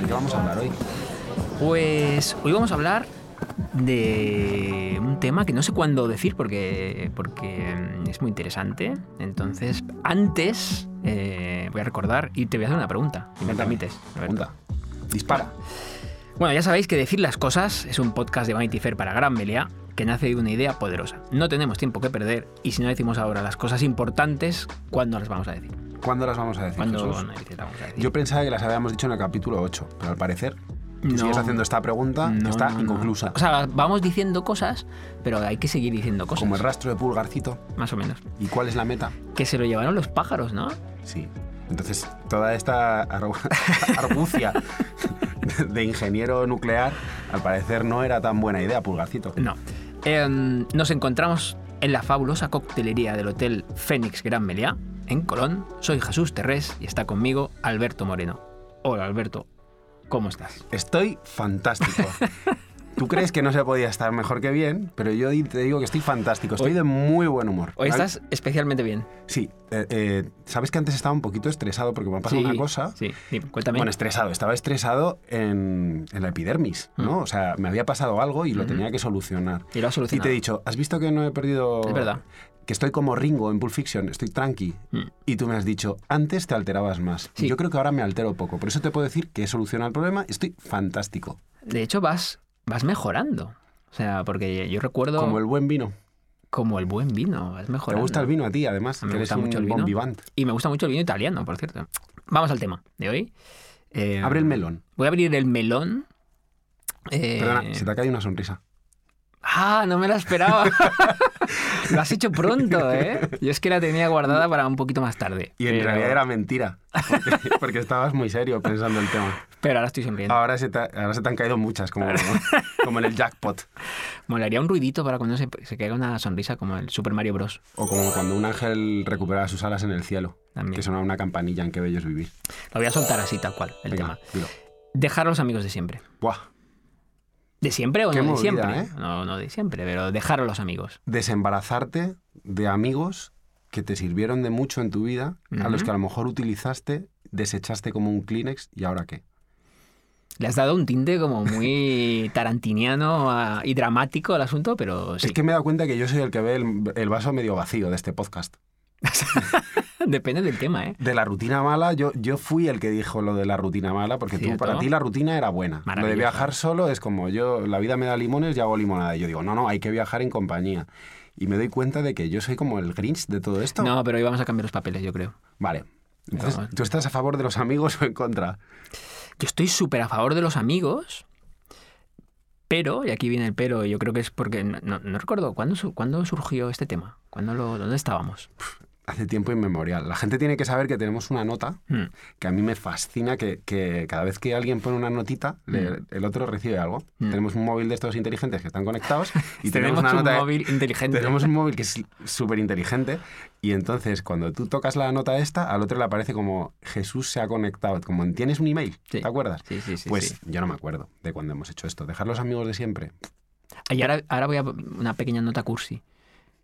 ¿De qué vamos a hablar hoy? Pues hoy vamos a hablar de un tema que no sé cuándo decir porque, porque mm, es muy interesante. Entonces, antes eh, voy a recordar y te voy a hacer una pregunta, si me permites. Pregunta. Dispara. Bueno, ya sabéis que Decir las Cosas es un podcast de Vanity Fair para Gran Melea que nace de una idea poderosa. No tenemos tiempo que perder y si no decimos ahora las cosas importantes, ¿cuándo las vamos a decir? ¿Cuándo las vamos a decir, ¿Cuándo Jesús? las vamos a decir? Yo pensaba que las habíamos dicho en el capítulo 8, pero al parecer No. sigues haciendo esta pregunta No, está no, inconclusa. O sea, vamos diciendo cosas, pero hay que seguir diciendo cosas. Como el rastro de pulgarcito. Más o menos. ¿Y cuál es la meta? Que se lo llevaron los pájaros, ¿no? Sí. Entonces, toda esta argu- argucia de ingeniero nuclear, al parecer no era tan buena idea, pulgarcito. No. Em, nos encontramos en la fabulosa coctelería del Hotel Fénix Gran Meliá, en Colón. Soy Jesús Terrés y está conmigo Alberto Moreno. Hola Alberto, ¿cómo estás? Estoy fantástico. Tú crees que no se podía estar mejor que bien, pero yo te digo que estoy fantástico. Estoy Hoy- de muy buen humor. Hoy ¿Vale? estás especialmente bien. Sí. eh, eh, Sabes que antes estaba un poquito estresado porque me ha pasado Sí, una cosa. Sí, dime, cuéntame. Bueno, estresado. Estaba estresado en, en la epidermis, ¿no? Mm. O sea, me había pasado algo y lo tenía que solucionar. y lo has Y te he dicho, ¿has visto que no he perdido... Es verdad. Que estoy como Ringo en Pulp Fiction, estoy tranqui. Mm. Y tú me has dicho, antes te alterabas más. Sí. Yo creo que ahora me altero poco. Por eso te puedo decir que he solucionado el problema. Estoy fantástico. De hecho, vas, vas mejorando. O sea, porque yo recuerdo Como el buen vino. como el buen vino, vas ¿Te mejorando. gusta el vino a ti, además? Que me eres gusta un mucho el vino. Y me gusta mucho el vino italiano, por cierto. Vamos al tema de hoy. Eh, Abre el melón. Voy a abrir el melón. Eh, Perdona, se te ha caído una sonrisa. Ah, no me la esperaba. Lo has hecho pronto, ¿eh? Yo es que la tenía guardada para un poquito más tarde. Y en pero, realidad era mentira. Porque, porque estabas muy serio pensando el tema. Pero ahora estoy sonriendo. Ahora se te, ahora se te han caído muchas, como, como en el jackpot. Molaría un ruidito para cuando se, se caiga una sonrisa como el Super Mario Bros. O como cuando un ángel recupera sus alas en el cielo. También. Que suena una campanilla en qué bello es vivir. Lo voy a soltar así, tal cual, el Venga, tema. Dejar a los amigos de siempre. Buah. ¿De siempre o Qué no de siempre? ¿eh? No, no de siempre, pero dejar a los amigos. Desembarazarte de amigos que te sirvieron de mucho en tu vida, a los que a lo mejor utilizaste, desechaste como un Kleenex y ahora qué. Le has dado un tinte como muy tarantiniano a- y dramático al asunto, pero sí. Es que me he dado cuenta que yo soy el que ve el, el vaso medio vacío de este podcast. Depende del tema, ¿eh? De la rutina mala, yo, yo fui el que dijo lo de la rutina mala, porque tú, para ti la rutina era buena. Lo de viajar solo es como yo, la vida me da limones y hago limonada. Y yo digo, no, no, hay que viajar en compañía. Y me doy cuenta de que yo soy como el Grinch de todo esto. No, pero hoy vamos a cambiar los papeles, yo creo. Vale. Entonces. ¿tú estás a favor de los amigos o en contra? Yo estoy súper a favor de los amigos, pero, y aquí viene el pero, yo creo que es porque no, no- recuerdo ¿cuándo, su- cuándo surgió este tema, ¿Cuándo lo, ¿dónde estábamos? Hace tiempo inmemorial. La gente tiene que saber que tenemos una nota Hmm. que a mí me fascina que, que cada vez que alguien pone una notita, le- el otro recibe algo. Mm. Tenemos un móvil de estos inteligentes que están conectados y tenemos, Tenemos, una un nota de- móvil inteligente. Tenemos un móvil que es súper inteligente y entonces cuando tú tocas la nota esta, al otro le aparece como Jesús se ha conectado, como en, tienes un email, Sí. ¿te acuerdas? Sí, sí, sí. pues sí. yo no me acuerdo de cuando hemos hecho esto. Dejar los amigos de siempre. Y ahora, ahora voy a una pequeña nota cursi.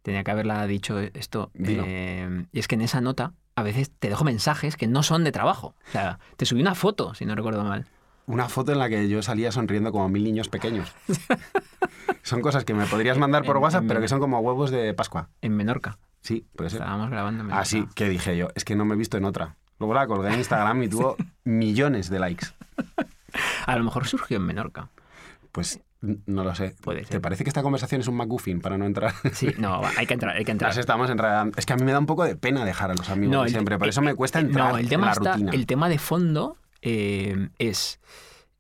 Tenía que haberla dicho esto. Eh, y es que en esa nota a veces te dejo mensajes que no son de trabajo. O sea, te subí una foto, si no recuerdo mal. Una foto en la que yo salía sonriendo como mil niños pequeños. son cosas que me podrías mandar por En- WhatsApp, en- pero que son como huevos de Pascua. En Menorca. Sí, puede ser. Estábamos grabando en Menorca. Ah, sí, que dije yo, es que no me he visto en otra. Luego la colgué en Instagram y tuvo millones de likes. A lo mejor surgió en Menorca. Pues no lo sé. Puede ¿Te parece que esta conversación es un McGuffin para no entrar? Sí, no, hay que entrar, hay que entrar. Estamos enredando. Es que a mí me da un poco de pena dejar a los amigos No, de el- siempre. Por eh, eso me eh, cuesta eh, entrar no, el en tema la está- rutina. El tema de fondo eh, es.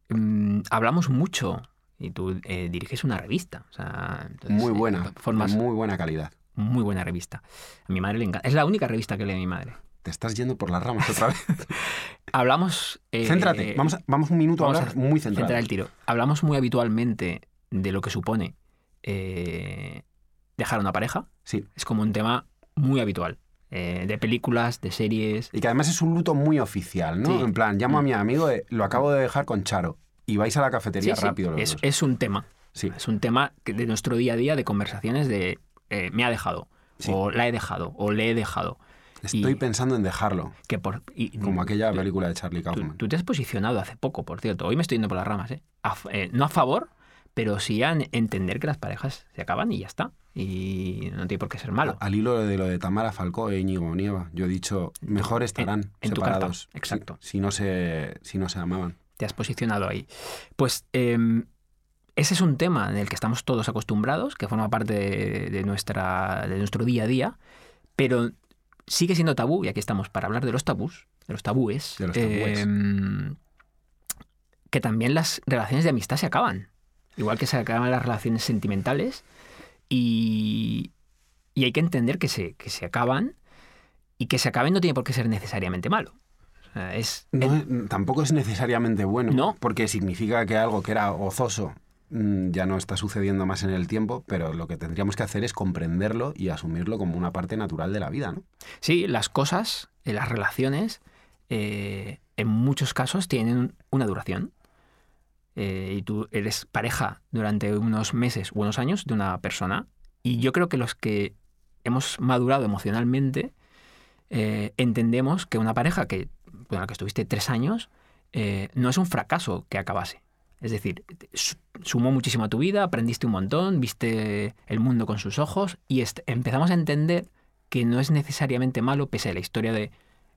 mm, hablamos mucho y tú eh, diriges una revista. O sea, entonces, muy eh, buena. formas de muy buena calidad. muy buena revista. A mi madre le encanta. Es la única revista que lee mi madre. Te estás yendo por las ramas otra vez. Hablamos. eh, Céntrate. Vamos, a- vamos un minuto vamos a a hablar muy centrado. centrar el tiro. Hablamos muy habitualmente de lo que supone eh, dejar a una pareja. Sí. Es como un tema muy habitual. eh, de películas, de series. Y que además es un luto muy oficial, ¿no? Sí. En plan, llamo a mi amigo, de, lo acabo de dejar con Charo. Y vais a la cafetería Sí, sí, rápido los es, dos. es un tema. Sí. Es un tema de nuestro día a día de conversaciones de eh, me ha dejado, Sí. o la he dejado, o le he dejado. Estoy Y pensando en dejarlo, que por, y- como aquella tú- película de Charlie Tú, Kaufman. tú te has posicionado hace poco, por cierto. Hoy me estoy yendo por las ramas, ¿eh? A eh, no a favor, pero sí a en- entender que las parejas se acaban y ya está. Y no tiene por qué ser malo. Al hilo de lo de Tamara Falcó e Íñigo Nieva, yo he dicho, mejor estarán en tu carta, separados si- exacto. Si, no se, si no se amaban. Te has posicionado ahí. Pues em, ese es un tema en el que estamos todos acostumbrados, que forma parte de, de nuestra, de nuestro día a día, pero sigue siendo tabú, y aquí estamos para hablar de los tabús, de los tabúes, De los tabúes. em, que también las relaciones de amistad se acaban, igual que se acaban las relaciones sentimentales, y, y hay que entender que se, que se acaban, y que se acaben no tiene por qué ser necesariamente malo. O sea, es, No tampoco es necesariamente bueno, No. porque significa que algo que era gozoso ya no está sucediendo más en el tiempo, pero lo que tendríamos que hacer es comprenderlo y asumirlo como una parte natural de la vida, ¿no? Sí, las cosas, eh, las relaciones, eh, en muchos casos tienen una duración. Eh, y tú eres pareja durante unos meses o unos años de una persona. Y yo creo que los que hemos madurado emocionalmente entendemos que una pareja que, con la que estuviste tres años no es un fracaso que acabase. Es decir, sumó muchísimo a tu vida, aprendiste un montón, viste el mundo con sus ojos y empezamos a entender que no es necesariamente malo, pese a la historia de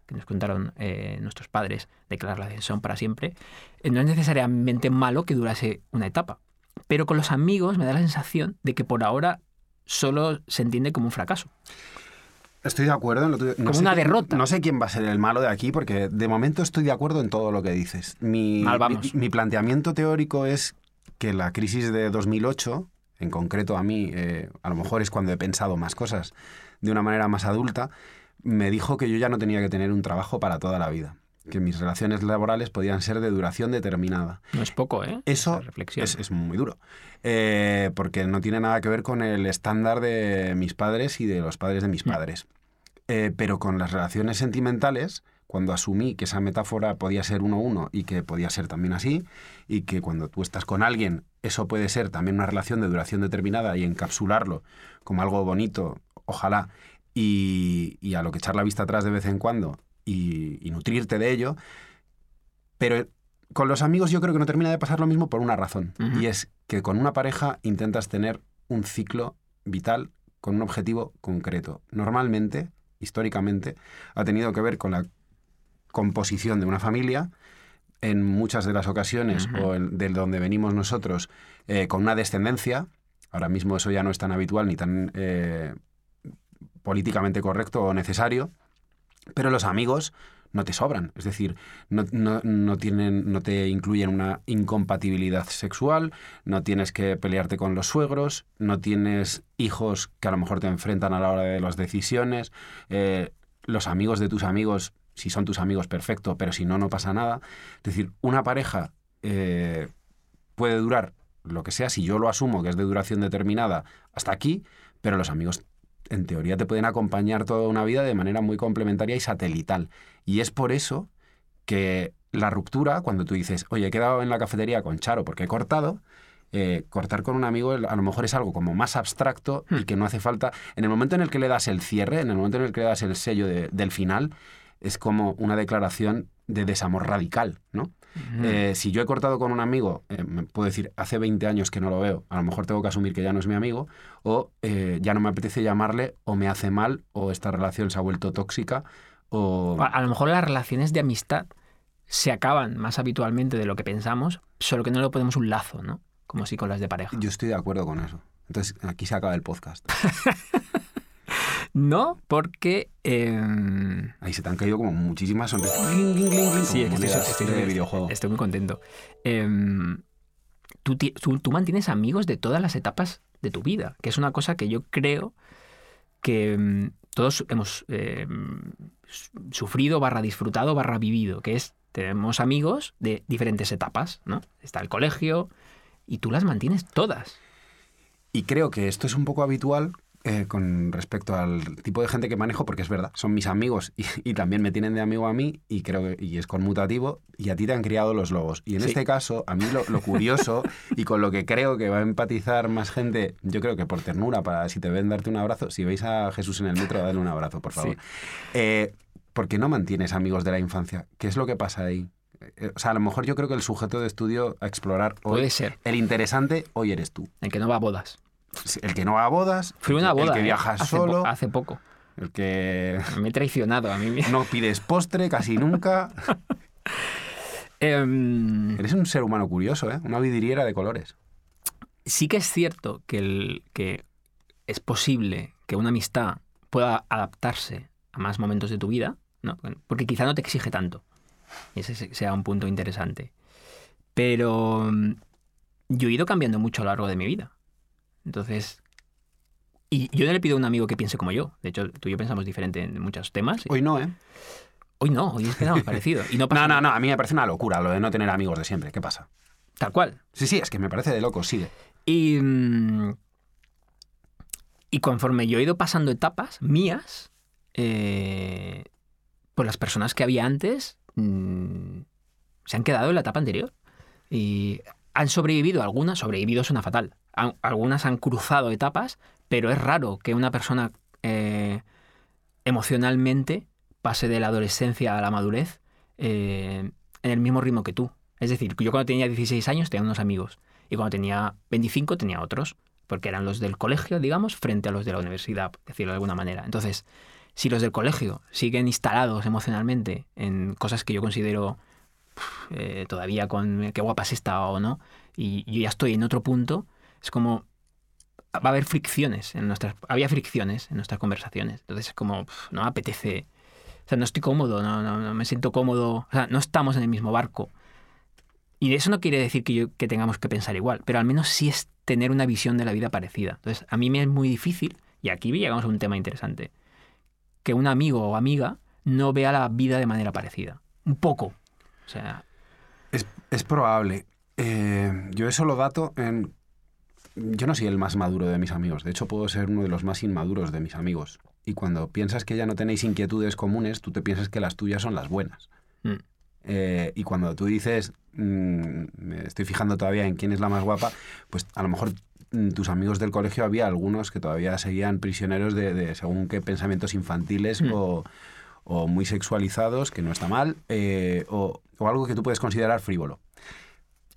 que nos contaron eh, nuestros padres de que las para siempre, eh, no es necesariamente malo que durase una etapa. Pero con los amigos me da la sensación de que por ahora solo se entiende como un fracaso. Estoy de acuerdo en lo tuyo. No Como sé una derrota. No sé quién va a ser el malo de aquí, porque de momento estoy de acuerdo en todo lo que dices. Mi, Mal vamos. mi, mi planteamiento teórico es que la crisis de 2008, en concreto a mí, eh, a lo mejor es cuando he pensado más cosas de una manera más adulta, me dijo que yo ya no tenía que tener un trabajo para toda la vida, que mis relaciones laborales podían ser de duración determinada. No es poco, ¿eh? Eso reflexión. es, es muy duro, Eh, porque no tiene nada que ver con el estándar de mis padres y de los padres de mis Mm. padres. Eh, pero con las relaciones sentimentales, cuando asumí que esa metáfora podía ser uno a uno y que podía ser también así, y que cuando tú estás con alguien, eso puede ser también una relación de duración determinada y encapsularlo como algo bonito, ojalá, y, y a lo que echar la vista atrás de vez en cuando y, y nutrirte de ello, pero con los amigos yo creo que no termina de pasar lo mismo por una razón, y es que con una pareja intentas tener un ciclo vital con un objetivo concreto. Normalmente, históricamente, ha tenido que ver con la composición de una familia, en muchas de las ocasiones, o en- de donde venimos nosotros, eh, con una descendencia. Ahora mismo eso ya no es tan habitual ni tan eh, políticamente correcto o necesario, pero los amigos no te sobran, es decir, no, no- no tienen, no te incluyen una incompatibilidad sexual, no tienes que pelearte con los suegros, no tienes hijos que a lo mejor te enfrentan a la hora de las decisiones, eh, los amigos de tus amigos, si son tus amigos, perfecto, pero si no, no pasa nada. Es decir, una pareja eh, puede durar lo que sea, si yo lo asumo que es de duración determinada, hasta aquí, pero los amigos en teoría te pueden acompañar toda una vida de manera muy complementaria y satelital. Y es por eso que la ruptura, cuando tú dices, oye, he quedado en la cafetería con Charo porque he cortado, eh, cortar con un amigo a lo mejor es algo como más abstracto y Hmm. que no hace falta. En el momento en el que le das el cierre, en el momento en el que le das el sello de- del final, es como una declaración de desamor radical, ¿no? Eh, si yo he cortado con un amigo, eh, me puedo decir, hace 20 años que no lo veo, a lo mejor tengo que asumir que ya no es mi amigo, o eh, ya no me apetece llamarle, o me hace mal, o esta relación se ha vuelto tóxica, o... A, a lo mejor las relaciones de amistad se acaban más habitualmente de lo que pensamos, solo que no le ponemos un lazo, ¿no? Como si con las de pareja. Yo estoy de acuerdo con eso. Entonces, aquí se acaba el podcast. No, porque... em, Ahí se te han caído como muchísimas sonrisas. Sí, es que estoy, estoy- de videojuego. estoy muy contento. Em, tú, ti- tú- tú mantienes amigos de todas las etapas de tu vida, que es una cosa que yo creo que em, todos hemos em, su- sufrido, barra disfrutado, barra vivido, que es, tenemos amigos de diferentes etapas, ¿no? Está el colegio y tú las mantienes todas. Y creo que esto es un poco habitual eh, con respecto al tipo de gente que manejo, porque es verdad, son mis amigos y, y también me tienen de amigo a mí y creo que y es conmutativo y a ti te han criado los lobos. Y en Sí. este caso, a mí lo, lo curioso y con lo que creo que va a empatizar más gente, yo creo que por ternura, para si te ven darte un abrazo, si veis a Jesús en el metro, dadle un abrazo, por favor. Sí. Eh, ¿Por qué no mantienes amigos de la infancia? ¿Qué es lo que pasa ahí? Eh, O sea, a lo mejor yo creo que el sujeto de estudio a explorar hoy, Puede ser. el interesante hoy eres tú. El que no va a bodas. El que no va a bodas, Fui una boda. el que ¿eh? viaja hace solo, po- hace poco. el que Me he traicionado a mí mismo. no pides postre casi nunca. Em, Eres un ser humano curioso, ¿eh? Una vidriera de colores. sí que es cierto que, el, que es posible que una amistad pueda adaptarse a más momentos de tu vida, ¿no? porque quizá no te exige tanto. Y ese se- sea un punto interesante. Pero mm, yo he ido cambiando mucho a lo largo de mi vida. Entonces, y yo no le pido a un amigo que piense como yo. De hecho, tú y yo pensamos diferente en muchos temas. Hoy no, ¿eh? Hoy no, hoy pensamos parecido. Y no pasa No, no, no, a mí me parece una locura lo de no tener amigos de siempre. ¿Qué pasa? Tal cual. Sí, sí, es que me parece de loco, sigue. Y, mm, y conforme yo he ido pasando etapas mías, eh, pues las personas que había antes mm, se han quedado en la etapa anterior. Y han sobrevivido, algunas, sobrevivido suena fatal. Algunas han cruzado etapas, pero es raro que una persona eh, emocionalmente pase de la adolescencia a la madurez eh, en el mismo ritmo que tú. Es decir, yo cuando tenía 16 años tenía unos amigos y cuando tenía 25 tenía otros, porque eran los del colegio, digamos, frente a los de la universidad, decirlo de alguna manera. Entonces, si los del colegio siguen instalados emocionalmente en cosas que yo considero eh, todavía con qué guapa es esta o no, y yo ya estoy en otro punto, es como va a haber fricciones en nuestras había fricciones en nuestras conversaciones. Entonces es como no me apetece, o sea, no estoy cómodo, no, no, no me siento cómodo, o sea, no estamos en el mismo barco. Y eso no quiere decir que, yo, que tengamos que pensar igual, pero al menos sí es tener una visión de la vida parecida. Entonces, a mí me es muy difícil, y aquí llegamos a un tema interesante, que un amigo o amiga no vea la vida de manera parecida. Un poco. O sea, Es, es probable. Eh, yo eso lo dato en... Yo no soy el más maduro de mis amigos. De hecho, puedo ser uno de los más inmaduros de mis amigos. Y cuando piensas que ya no tenéis inquietudes comunes, tú te piensas que las tuyas son las buenas. mm, Eh, y cuando tú dices, mm, me estoy fijando todavía en quién es la más guapa, pues a lo mejor mm, tus amigos del colegio había algunos que todavía seguían prisioneros de, de según qué pensamientos infantiles Mm. o, o muy sexualizados, que no está mal, eh, o, o algo que tú puedes considerar frívolo.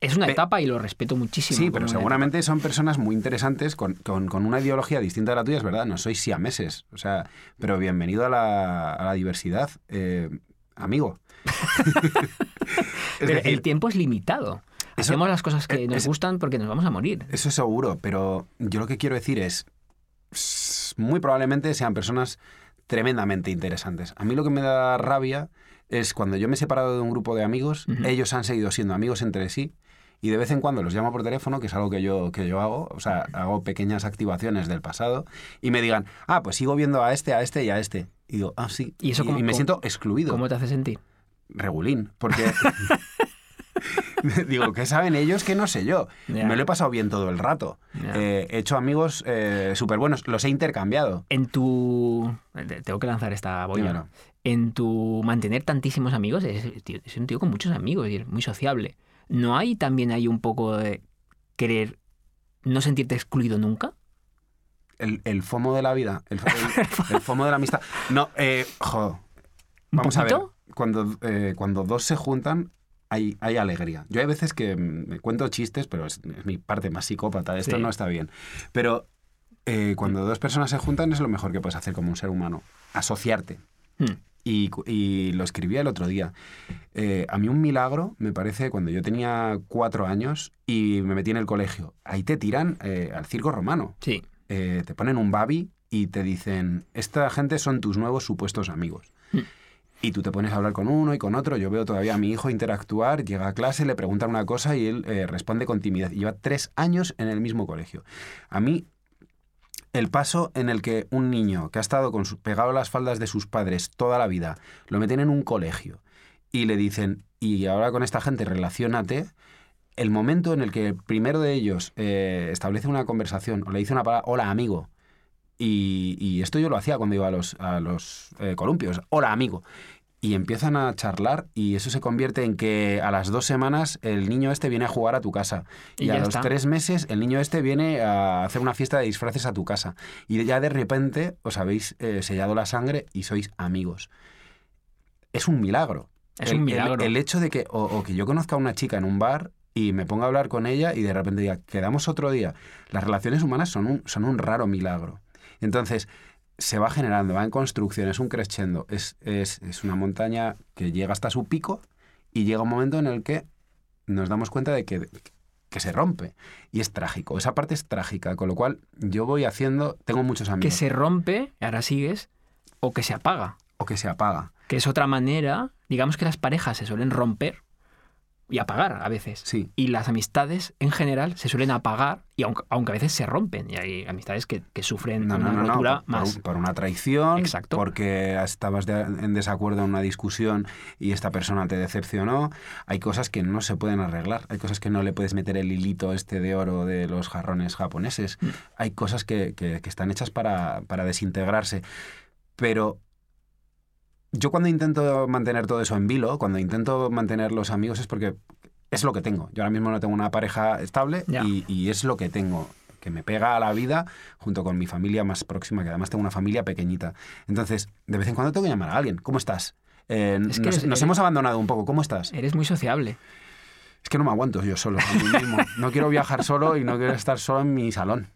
Es una etapa y lo respeto muchísimo. Sí, pero seguramente son personas muy interesantes con, con- con una ideología distinta a la tuya, es verdad, no sois siameses, o sea, pero bienvenido a la, a la diversidad, eh, amigo. Pero decir, el tiempo es limitado. Eso- Hacemos las cosas que eh, nos gustan porque nos vamos a morir. Eso es seguro, pero yo lo que quiero decir es, muy probablemente sean personas tremendamente interesantes. A mí lo que me da rabia es cuando yo me he separado de un grupo de amigos, ellos han seguido siendo amigos entre sí y de vez en cuando los llamo por teléfono, que es algo que yo, que yo hago, o sea, hago pequeñas activaciones del pasado y me digan, ah, pues sigo viendo a este, a este y a este. Y digo, ah, sí. ¿Y eso cómo- me cómo- siento excluido. ¿Cómo te hace sentir? Regulín, porque digo, ¿qué saben ellos que no sé yo? Me lo he pasado bien todo el rato. Eh, he hecho amigos súper buenos, los he intercambiado. En tu... te- Tengo que lanzar esta. Dímelo. En tu mantener tantísimos amigos, es un tío con muchos amigos y es muy sociable. ¿No hay también hay un poco de querer no sentirte excluido nunca? El, el FOMO de la vida, el, el- el FOMO de la amistad. No, eh, jo, ¿Un vamos a ver, cuando, eh, cuando dos se juntan hay, hay alegría. Yo hay veces que mm, me cuento chistes, pero es, es mi parte más psicópata, esto Sí. no está bien. Pero eh, cuando dos personas se juntan es lo mejor que puedes hacer como un ser humano, asociarte. Hmm. Y, lo escribí el otro día. Eh, a mí un milagro me parece cuando yo tenía cuatro años y me metí en el colegio. Ahí te tiran eh, al circo romano. Sí. Eh, te ponen un babi y te dicen, esta gente son tus nuevos supuestos amigos. Mm. Y tú te pones a hablar con uno y con otro. Yo veo todavía a mi hijo interactuar, llega a clase, le preguntan una cosa y él responde con timidez. Lleva tres años en el mismo colegio. A mí, el paso en el que un niño que ha estado con pegado a las faldas de sus padres toda la vida, lo meten en un colegio y le dicen, y ahora con esta gente relaciónate, el momento en el que el primero de ellos eh, establece una conversación o le dice una palabra, hola amigo, Y, y esto yo lo hacía cuando iba a los, a los eh, columpios. Hola, amigo. Y empiezan a charlar y eso se convierte en que a las dos semanas el niño este viene a jugar a tu casa. Y Y, a los está. tres meses el niño este viene a hacer una fiesta de disfraces a tu casa. Y ya de repente os habéis eh, sellado la sangre y sois amigos. Es un milagro. Es El- un el- milagro. El, hecho de que, o, o que yo conozca a una chica en un bar y me ponga a hablar con ella y de repente diga, quedamos otro día. Las relaciones humanas son un, son un raro milagro. Entonces, se va generando, va en construcción, es un crescendo, es, es, es una montaña que llega hasta su pico y llega un momento en el que nos damos cuenta de que, que se rompe. Y es trágico, esa parte es trágica, con lo cual yo voy haciendo, tengo muchos Que amigos, se rompe, ahora sigues, o que se apaga. o que se apaga. Que es otra manera, digamos que las parejas se suelen romper y apagar a veces. Sí, Y las amistades en general se suelen apagar, y aunque, aunque a veces se rompen. Y hay amistades que, que sufren No, una no, rotura por más. por una traición, Exacto. porque estabas de- en desacuerdo en una discusión y esta persona te decepcionó. Hay cosas que no se pueden arreglar, hay cosas que no le puedes meter el hilito este de oro de los jarrones japoneses. Mm. Hay cosas que, que- que están hechas para, para desintegrarse. Pero yo cuando intento mantener todo eso en vilo, cuando intento mantener los amigos es porque es lo que tengo. Yo ahora mismo no tengo una pareja estable y, y es lo que tengo que me pega a la vida junto con mi familia más próxima, que además tengo una familia pequeñita. Entonces, de vez en cuando tengo que llamar a alguien. ¿Cómo estás? Eh, Es que nos, eres- nos eres- hemos abandonado un poco. ¿Cómo estás? Eres muy sociable. Es que no me aguanto yo solo, a mí mismo. No quiero viajar solo y no quiero estar solo en mi salón.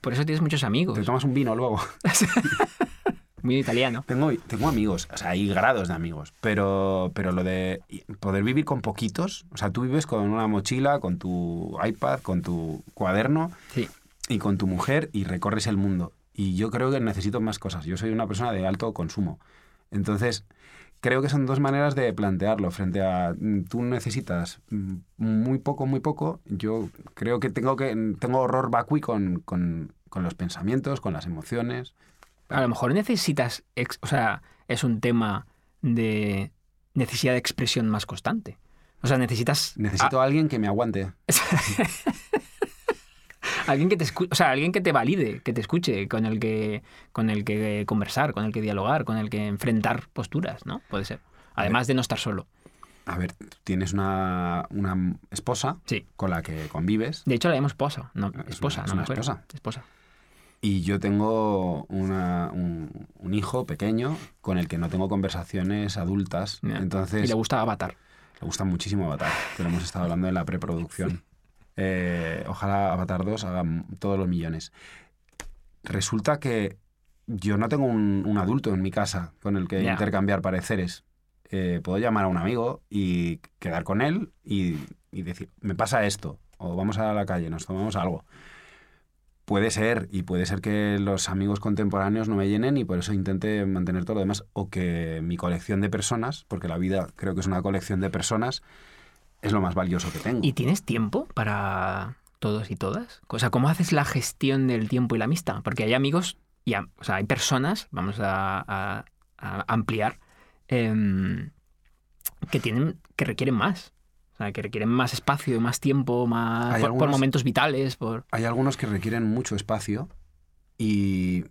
Por eso tienes muchos amigos. Te tomas un vino luego. Muy italiano. Tengo, tengo amigos, o sea, hay grados de amigos, pero, pero lo de poder vivir con poquitos, o sea, tú vives con una mochila, con tu iPad, con tu cuaderno Sí. y con tu mujer y recorres el mundo. Y yo creo que necesito más cosas. Yo soy una persona de alto consumo. Entonces, creo que son dos maneras de plantearlo. Frente a mm, tú necesitas mm, muy poco, muy poco, yo creo que tengo, que, tengo horror vacui con, con, con los pensamientos, con las emociones. A lo mejor necesitas, ex- o sea, es un tema de necesidad de expresión más constante. O sea, necesitas Necesito a alguien que me aguante. alguien que te escu- o sea, alguien que te valide, que te escuche, con el que con el que conversar, con el que dialogar, con el que enfrentar posturas, ¿no? Puede ser. Además de no estar solo. A ver, tienes una, una esposa Sí. con la que convives De hecho, la llamo esposa, no Es esposa, es no una esposa. Esposa. Y yo tengo una- un, un hijo pequeño con el que no tengo conversaciones adultas. Entonces, Y le gusta Avatar. le gusta muchísimo Avatar, que lo hemos estado hablando en la preproducción. Eh, ojalá Avatar 2 haga todos los millones. Resulta que yo no tengo un, un adulto en mi casa con el que intercambiar pareceres. Eh, puedo llamar a un amigo y quedar con él y, y decir, me pasa esto, o vamos a la calle, nos tomamos algo. Puede ser, y puede ser que los amigos contemporáneos no me llenen y por eso intente mantener todo lo demás, o que mi colección de personas, porque la vida creo que es una colección de personas, es lo más valioso que tengo. ¿Y tienes tiempo para todos y todas? O sea, ¿cómo haces la gestión del tiempo y la amistad? Porque hay amigos, y o sea, hay personas, vamos a ampliar, em, que tienen, que requieren más. O sea, que requieren más espacio, más tiempo, más por, momentos vitales, por. Hay algunos que requieren mucho espacio y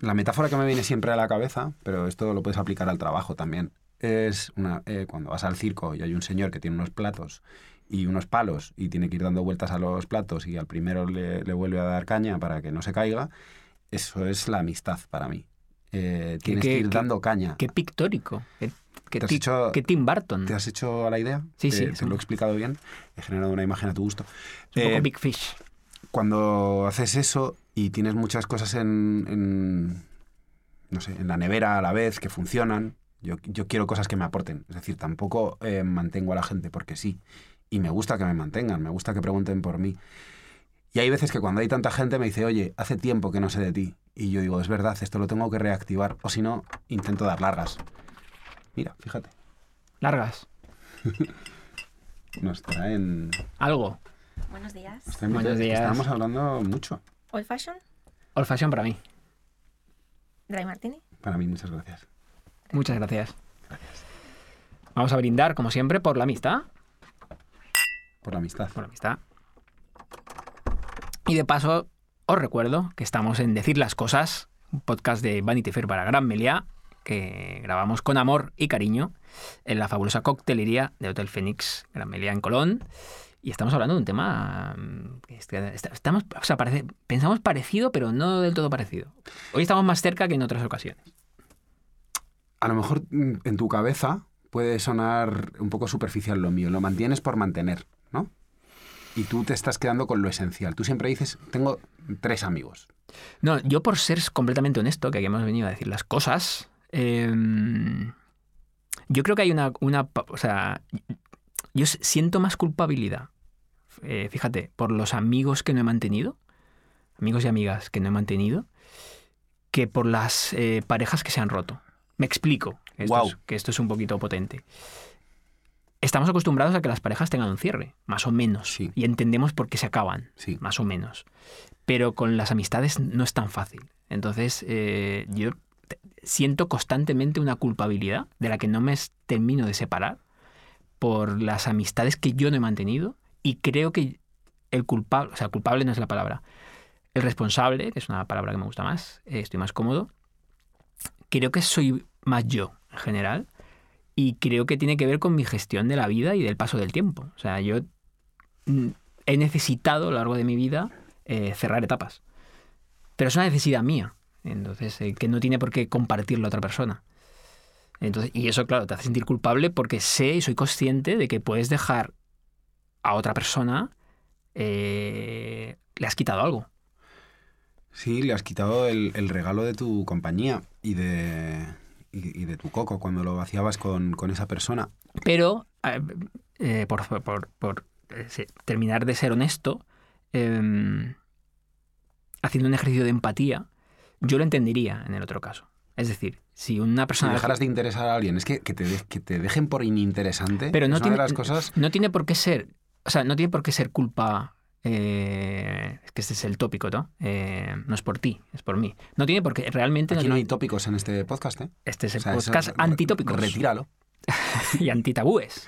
la metáfora que me viene siempre a la cabeza, pero esto lo puedes aplicar al trabajo también, es una, eh, cuando vas al circo y hay un señor que tiene unos platos y unos palos y tiene que ir dando vueltas a los platos y al primero le, le vuelve a dar caña para que no se caiga, eso es la amistad para mí. Eh, tienes qué- que ir qué- dando caña. Qué pictórico. Qué, qué ¿Te has hecho- qué Tim Burton. ¿Te has hecho a la idea? Sí, Te- sí, Te lo he explicado bien. He generado una imagen a tu gusto. Es un Eh, poco Big Fish. cuando haces eso y tienes muchas cosas en, en, no sé, en la nevera a la vez que funcionan, yo, yo quiero cosas que me aporten. Es decir, tampoco eh, mantengo a la gente porque sí. Y me gusta que me mantengan, me gusta que pregunten por mí. Y hay veces que cuando hay tanta gente me dice, oye, hace tiempo que no sé de ti. Y yo digo, es verdad, esto lo tengo que reactivar. O si no, intento dar largas. Mira, fíjate, Largas. nos traen... Algo. Buenos días. nos traen Buenos días. Estábamos hablando mucho. Old Fashion, Old fashion para mí. Dry Martini. Para mí, muchas gracias. Muchas gracias. Vamos a brindar, como siempre, por la amistad. Por la amistad. Por la amistad. Y de paso, os recuerdo que estamos en Decir las Cosas, un podcast de Vanity Fair para Gran Meliá, que grabamos con amor y cariño en la fabulosa coctelería de Hotel Fénix Gran Meliá en Colón. Y estamos hablando de un tema mm, estamos, o sea, parece- pensamos parecido, pero no del todo parecido. Hoy estamos más cerca que en otras ocasiones. A lo mejor mm, en tu cabeza puede sonar un poco superficial lo mío. Lo mantienes por mantener, ¿no? Y tú te estás quedando con lo esencial. Tú siempre dices, tengo tres amigos. No, yo por ser completamente honesto, que aquí hemos venido a decir las cosas, em, yo creo que hay una, una O sea, yo siento más culpabilidad, eh, fíjate, por los amigos que no he mantenido, amigos y amigas que no he mantenido, que por las eh, parejas que se han roto. Me explico, que esto, Guau. es, que esto es un poquito potente. Estamos acostumbrados a que las parejas tengan un cierre, más o menos, Sí. y entendemos por qué se acaban Sí. más o menos. Pero con las amistades no es tan fácil. Entonces, eh, yo siento constantemente una culpabilidad de la que no me termino de separar por las amistades que yo no he mantenido y creo que el culpable, o sea, culpable no es la palabra, el responsable, que es una palabra que me gusta más, eh, estoy más cómodo, creo que soy más yo en general y creo que tiene que ver con mi gestión de la vida y del paso del tiempo. O sea, yo mm, he necesitado a lo largo de mi vida eh, cerrar etapas. Pero es una necesidad mía. Entonces, eh, que no tiene por qué compartirlo a otra persona. Entonces, y eso, claro, te hace sentir culpable porque sé y soy consciente de que puedes dejar a otra persona, eh, le has quitado algo. Sí, le has quitado el, el regalo de tu compañía y de, y, y de tu coco cuando lo vaciabas con, con esa persona. Pero, eh, eh, por, por- por, eh, terminar de ser honesto, eh, haciendo un ejercicio de empatía, yo lo entendería en el otro caso. Es decir, si una Si persona... dejaras de interesar a alguien, es que, que, te, de- que te dejen por ininteresante. Pero no es una tiene, de las cosas. no tiene por qué ser, o sea, no tiene por qué ser culpa. Eh, es que este es el tópico, ¿no? Eh, no es por ti, es por mí. No tiene por qué, realmente Aquí no no hay tópicos en este podcast, ¿eh? Este es O el sea, podcast re- antitópicos Retíralo. y antitabúes.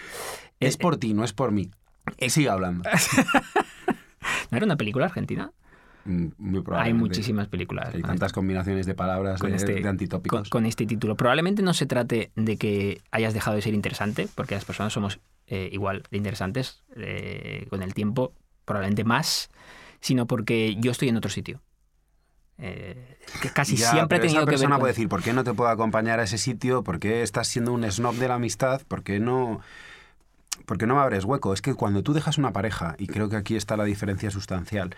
Es Eh, por ti, no es por mí. Sigue hablando. ¿No era una película argentina? Mm, Muy Hay muchísimas películas. Hay tantas combinaciones de palabras con de, este- de con, antitópicos. con este título. Probablemente no se trate de que hayas dejado de ser interesante, porque las personas somos eh, igual de interesantes eh, con el tiempo, probablemente más, sino porque yo estoy en otro sitio. Eh, que casi Ya, siempre he tenido esa que ver persona con- puede decir, ¿por qué no te puedo acompañar a ese sitio? ¿Por qué estás siendo un snob de la amistad? ¿Por qué no...? ¿Por qué no me abres hueco? Es que cuando tú dejas una pareja, y creo que aquí está la diferencia sustancial,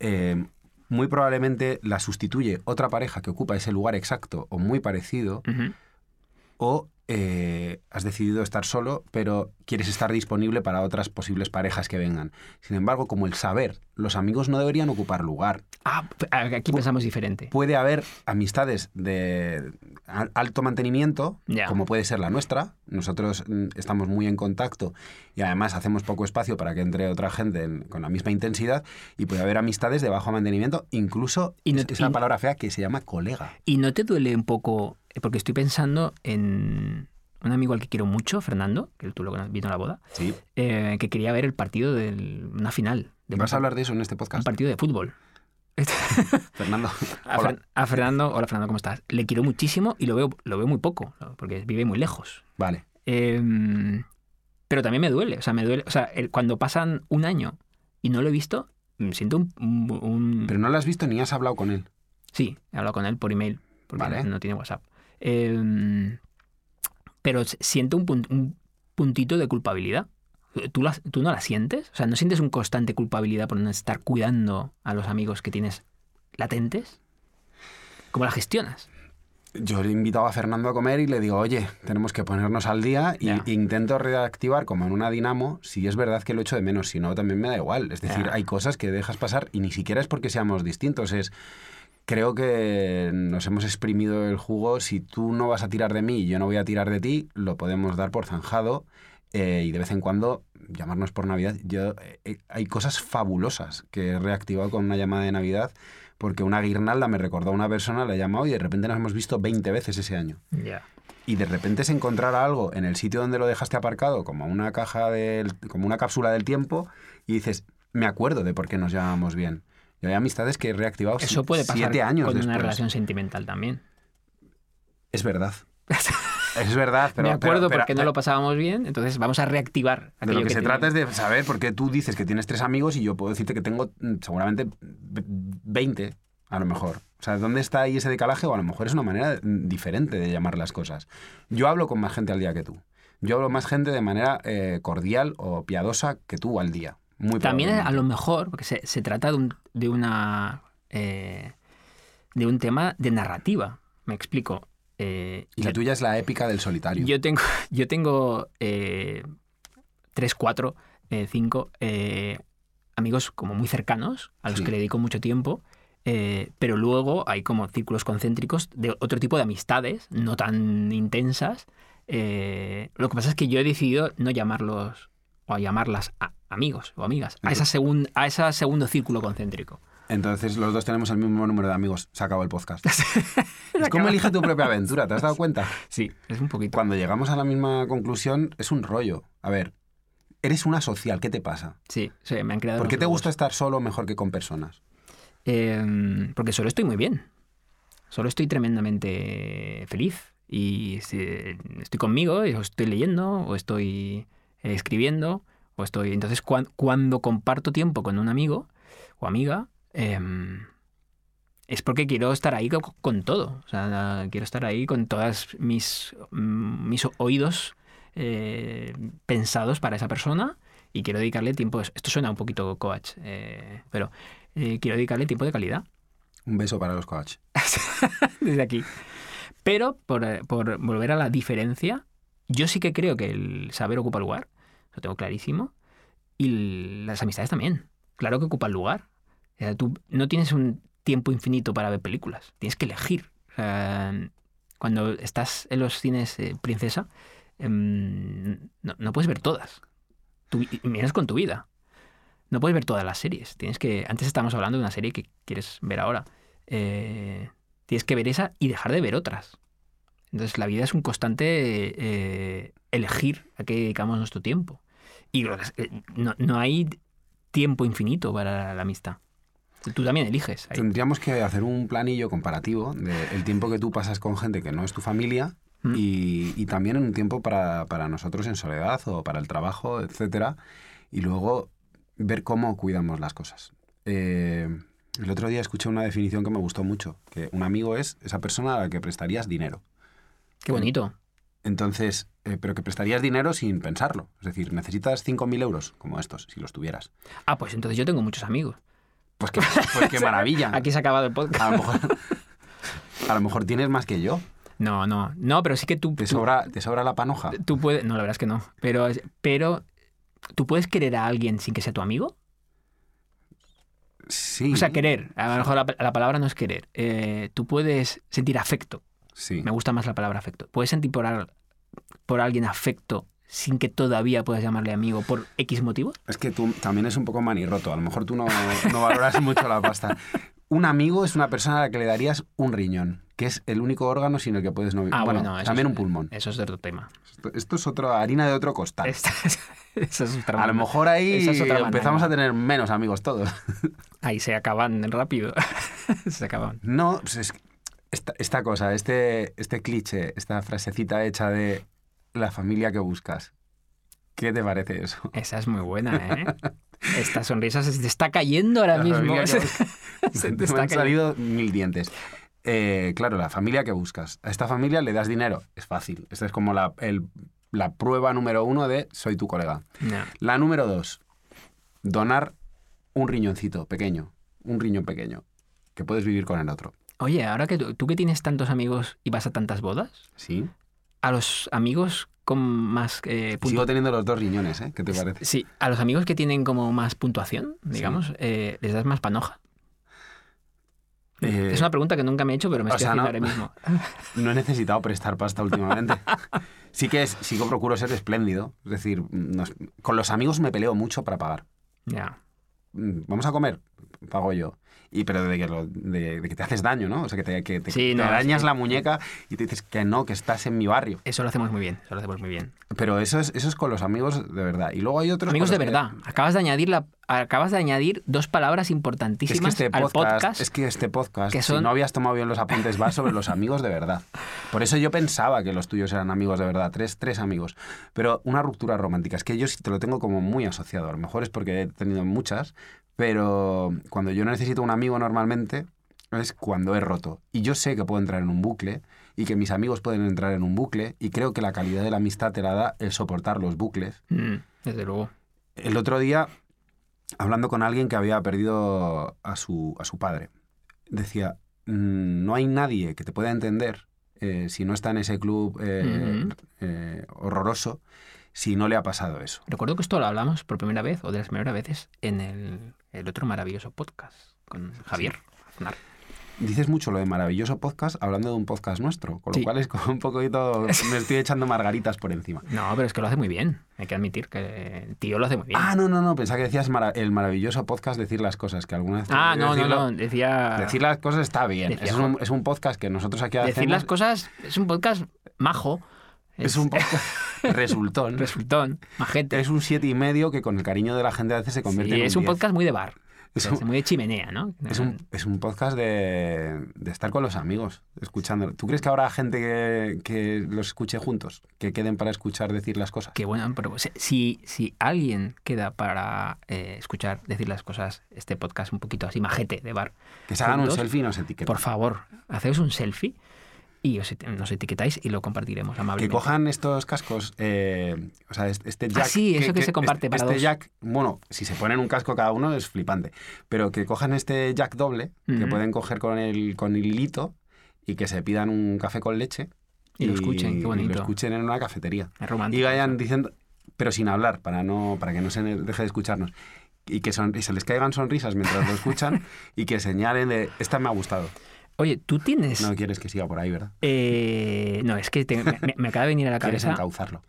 eh, muy probablemente la sustituye otra pareja que ocupa ese lugar exacto o muy parecido. O eh, has decidido estar solo, pero quieres estar disponible para otras posibles parejas que vengan. Sin embargo, como el saber, los amigos no deberían ocupar lugar. Ah, aquí pensamos diferente. Puede haber amistades de al- alto mantenimiento, como puede ser la nuestra. Nosotros mm, estamos muy en contacto y además hacemos poco espacio para que entre otra gente en- con la misma intensidad. Y puede haber amistades de bajo mantenimiento, incluso Y no- es- esa y- palabra fea que se llama colega. ¿Y no te duele un poco? Eh, Porque estoy pensando en un amigo al que quiero mucho, Fernando, que tú lo conoces, vino a la boda, Sí. eh, que quería ver el partido de una final. De ¿Vas un- a hablar de eso en este Un podcast? partido de fútbol. Fernando. A, Hola. Fer- a Fernando, hola Fernando, ¿cómo estás? Le quiero muchísimo y lo veo, lo veo muy poco, porque vive muy lejos. Vale. Em, pero también me duele, o sea, me duele, o sea, el- cuando pasan un año y no lo he visto, me siento un... un- un- Pero no lo has visto ni has hablado con él. Sí, he hablado con él por email, porque Vale. no tiene WhatsApp. Em, pero siento un, pun- un puntito de culpabilidad. ¿Tú, la- ¿Tú no la sientes? O sea, ¿no sientes un constante culpabilidad por no estar cuidando a los amigos que tienes latentes? ¿Cómo la gestionas? Yo le he invitado a Fernando a comer y le digo, oye, tenemos que ponernos al día y e intento reactivar como en una dinamo si es verdad que lo echo de menos, si no también me da igual. Es decir, hay cosas que dejas pasar y ni siquiera es porque seamos distintos, es creo que nos hemos exprimido el jugo, si tú no vas a tirar de mí y yo no voy a tirar de ti, lo podemos dar por zanjado eh, y de vez en cuando llamarnos por Navidad. Yo, eh, hay cosas fabulosas que he reactivado con una llamada de Navidad porque una guirnalda me recordó a una persona, la he llamado y de repente nos hemos visto 20 veces ese año. Ya. Y de repente es encontrar algo en el sitio donde lo dejaste aparcado, como una caja del, como una cápsula del tiempo, y dices, me acuerdo de por qué nos llamamos bien. Y hay amistades que he reactivado Eso puede pasar siete años con una relación sentimental también. Es verdad. es verdad, pero... Me acuerdo pero- pero- porque no lo pasábamos bien, entonces vamos a reactivar. De lo que, se trata es de saber por qué tú dices que tienes tres amigos y yo puedo decirte que tengo mm, seguramente 20, a lo mejor. O sea, ¿dónde está ahí ese decalaje? O a lo mejor es una manera mm, diferente de llamar las cosas. Yo hablo con más gente al día que tú. Yo hablo más gente de manera eh, cordial o piadosa que tú al día. Muy También a lo mejor, porque se, se trata de, un, de una eh, de un tema de narrativa. Me explico. Eh, Y la tuya es la épica del solitario. Yo tengo, yo tengo eh, tres, cuatro, cinco amigos como muy cercanos, a los Sí. que le dedico mucho tiempo, eh, pero luego hay como círculos concéntricos de otro tipo de amistades, no tan intensas. Eh, lo que pasa es que yo he decidido no llamarlos o llamarlas a- amigos o amigas, a, esa segun- a ese segundo círculo concéntrico. Entonces los dos tenemos el mismo número de amigos. Se acabó el podcast. es como elige tu propia aventura, ¿te has dado cuenta? Sí, es un poquito. Cuando llegamos a la misma conclusión, es un rollo. A ver, eres una social, ¿qué te pasa? Sí, sí, me han creado ¿Por qué te gusta estar solo mejor que con personas? Eh, porque solo estoy muy bien. Solo estoy tremendamente feliz. Y si estoy conmigo, y estoy leyendo, o estoy eh, escribiendo, o estoy. Entonces, cuan- cuando comparto tiempo con un amigo o amiga, em, es porque quiero estar ahí co- con, todo. O sea, quiero estar ahí con todas mis, mm, mis oídos eh, pensados para esa persona y quiero dedicarle tiempo. Esto suena un poquito coach, eh, pero eh, quiero dedicarle tiempo de calidad Un beso para los coach. desde aquí. Pero por, por volver a la diferencia, yo sí que creo que el saber ocupa lugar, lo tengo clarísimo, y las amistades también. Claro que ocupan lugar. Tú no tienes un tiempo infinito para ver películas, tienes que elegir. Cuando estás en los cines eh, princesa, em, no, no puedes ver todas. Menos con tu vida. No puedes ver todas las series. Tienes que. Antes estábamos hablando de una serie que quieres ver ahora. Eh, tienes que ver esa y dejar de ver otras. Entonces la vida es un constante eh, elegir a qué dedicamos nuestro tiempo. Y eh, no, no hay tiempo infinito para la amistad. Tú también eliges. ahí. Tendríamos que hacer un planillo comparativo del tiempo que tú pasas con gente que no es tu familia Mm. y, y también en un tiempo para, para nosotros en soledad o para el trabajo, etcétera, y luego ver cómo cuidamos las cosas. Eh, el otro día escuché una definición que me gustó mucho, que un amigo es esa persona a la que prestarías dinero. Qué bonito. Entonces, eh, pero que prestarías dinero sin pensarlo. Es decir, necesitas 5.000 euros, como estos, si los tuvieras. Ah, pues entonces yo tengo muchos amigos. Pues qué, pues qué maravilla. Aquí se ha acabado el podcast. A lo mejor, a lo mejor tienes más que yo. No, no, no, pero sí que tú, ¿Te tú- sobra, te sobra la panoja? tú puedes, no, la verdad es que no, pero, pero tú puedes querer a alguien sin que sea tu amigo. Sí. O sea, querer, a lo mejor la, la palabra no es querer. Eh, tú puedes sentir afecto. Sí. Me gusta más la palabra afecto. Puedes sentir por, al- por alguien afecto sin que todavía puedas llamarle amigo por X motivo. Es que tú también es un poco manirroto. A lo mejor tú no, no valoras mucho la pasta. Un amigo es una persona a la que le darías un riñón, que es el único órgano sin el que puedes no vivir. Ah, bueno, bueno, eso también es- un pulmón. Eso es de otro tema. Esto, esto es otra harina de otro costal. Esta es- esa es otra A lo mejor ahí es empezamos a tener menos amigos todos. Ahí se acaban rápido. se acaban. No, pues es que esta, esta cosa, este, este cliché, esta frasecita hecha de la familia que buscas. ¿Qué te parece eso? Esa es muy buena, ¿eh? Esta sonrisa se te está cayendo ahora La mismo. que Se, te Me está han salido mil dientes. Eh, claro, la familia que buscas. A esta familia le das dinero. Es fácil. Esta es como la, el- la prueba número uno de soy tu colega. No. La número dos, donar un riñoncito pequeño. Un riñón pequeño. Que puedes vivir con el otro. Oye, ahora que tú, tú que tienes tantos amigos y vas a tantas bodas, ¿Sí? a los amigos con más eh, Sigo teniendo los dos riñones, ¿eh? ¿Qué te parece? Sí, a los amigos que tienen como más puntuación, digamos, eh, les das más panoja. Eh, es una pregunta que nunca me he hecho, pero me estoy haciendo no- ahora mismo. No he necesitado prestar pasta últimamente. Sí que es, sí que procuro ser espléndido. Es decir, nos- con los amigos me peleo mucho para pagar. Ya. Mm, Vamos a comer. pago yo. Y pero de que, lo- de, de que te haces daño, ¿no? O sea, que te, que te, Sí, te no, es que- la muñeca y te dices que no, que estás en mi barrio. Eso lo hacemos muy bien, eso lo hacemos muy bien. Pero eso es, eso es con los amigos de verdad. Y luego hay otros... Amigos de los que- verdad, acabas de añadir la, acabas de añadir dos palabras Es que importantísimas este al podcast, podcast. es que este podcast, que si son- no habías tomado bien los apuntes, va sobre los amigos de verdad. Por eso yo pensaba que los tuyos eran amigos de verdad, tres, tres amigos. Pero una ruptura romántica, es que yo sí te lo tengo como muy asociado. A lo mejor es porque he tenido muchas, pero cuando yo necesito un amigo normalmente es cuando he roto. Y yo sé que puedo entrar en un bucle y que mis amigos pueden entrar en un bucle y creo que la calidad de la amistad te la da el soportar los bucles. Mm, desde luego. El otro día, hablando con alguien que había perdido a su, a su padre, decía, "Mm, no hay nadie que te pueda entender eh, si no está en ese club eh, eh, horroroso, si no le ha pasado eso. Recuerdo que esto lo hablamos por primera vez, o de las primeras veces, en el, el otro maravilloso podcast con Javier Aznar. Dices mucho lo de maravilloso podcast hablando de un podcast nuestro, con lo Sí. cual es como un poquito... Me estoy echando margaritas por encima. No, pero es que lo hace muy bien. Hay que admitir que el tío lo hace muy bien. Ah, no, no, no, pensaba que decías mara- el maravilloso podcast decir las cosas, que alguna vez... Ah, no, no, decirlo- no. Decía. Decir las cosas está bien. Decía, es, un, es un podcast que nosotros aquí decir hacemos. las cosas es un podcast majo. Es un podcast resultón. resultón, majete. Es un siete y medio que con el cariño de la gente a veces se convierte Sí, en un es un 10. podcast muy de bar. Es un- muy de chimenea, ¿no? Es un, es un podcast de, de estar con los amigos, escuchándolo. ¿Tú crees que habrá gente que, que los escuche juntos? Que queden para escuchar decir las cosas. Que bueno, pero si- si, alguien queda para eh, escuchar decir las cosas, este podcast un poquito así majete de bar, Que se hagan un selfie y nos etiqueten. por favor, hacéis un selfie y os nos etiquetáis y lo compartiremos Que amablemente. cojan estos cascos, eh, o sea, este este jack. Ah, sí, eso que se comparte este, para este dos. jack, bueno, si se ponen un casco cada uno es flipante, pero que cojan este jack doble, que pueden coger con el, con el hilito y que se pidan un café con leche. Y lo escuchen, qué y bonito. lo escuchen en una cafetería. Es romántico. Y vayan diciendo, pero sin hablar, para, no, para que no se deje de escucharnos. Y que son, y se les caigan sonrisas mientras lo escuchan y que señalen de, esta me ha gustado. Oye, tú tienes... No quieres que siga por ahí, ¿verdad? eh, no, es que te- me, me acaba de venir a la Quieres cabeza. encauzarlo.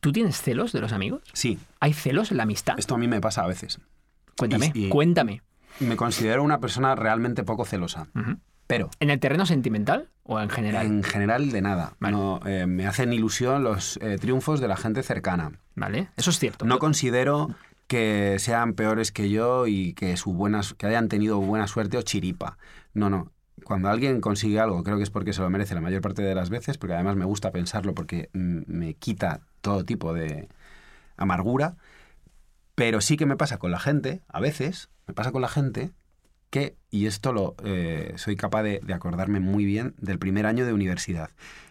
¿Tú tienes celos de los amigos? Sí, ¿Hay celos en la amistad? esto a mí me pasa a veces. Cuéntame, y- y- cuéntame. Me considero una persona realmente poco celosa, pero ¿En el terreno sentimental o en general? en general de nada. Vale. No, eh, me hacen ilusión los eh, triunfos de la gente cercana. ¿Vale? Eso es cierto. No considero que sean peores que yo y que, su buenas, que hayan tenido buena suerte o chiripa. No, no. Cuando alguien consigue algo, creo que es porque se lo merece la mayor parte de las veces, porque además me gusta pensarlo porque me quita todo tipo de amargura. Pero sí que me pasa con la gente, a veces, me pasa con la gente que, y esto lo eh, soy capaz de, de acordarme muy bien del primer año de universidad.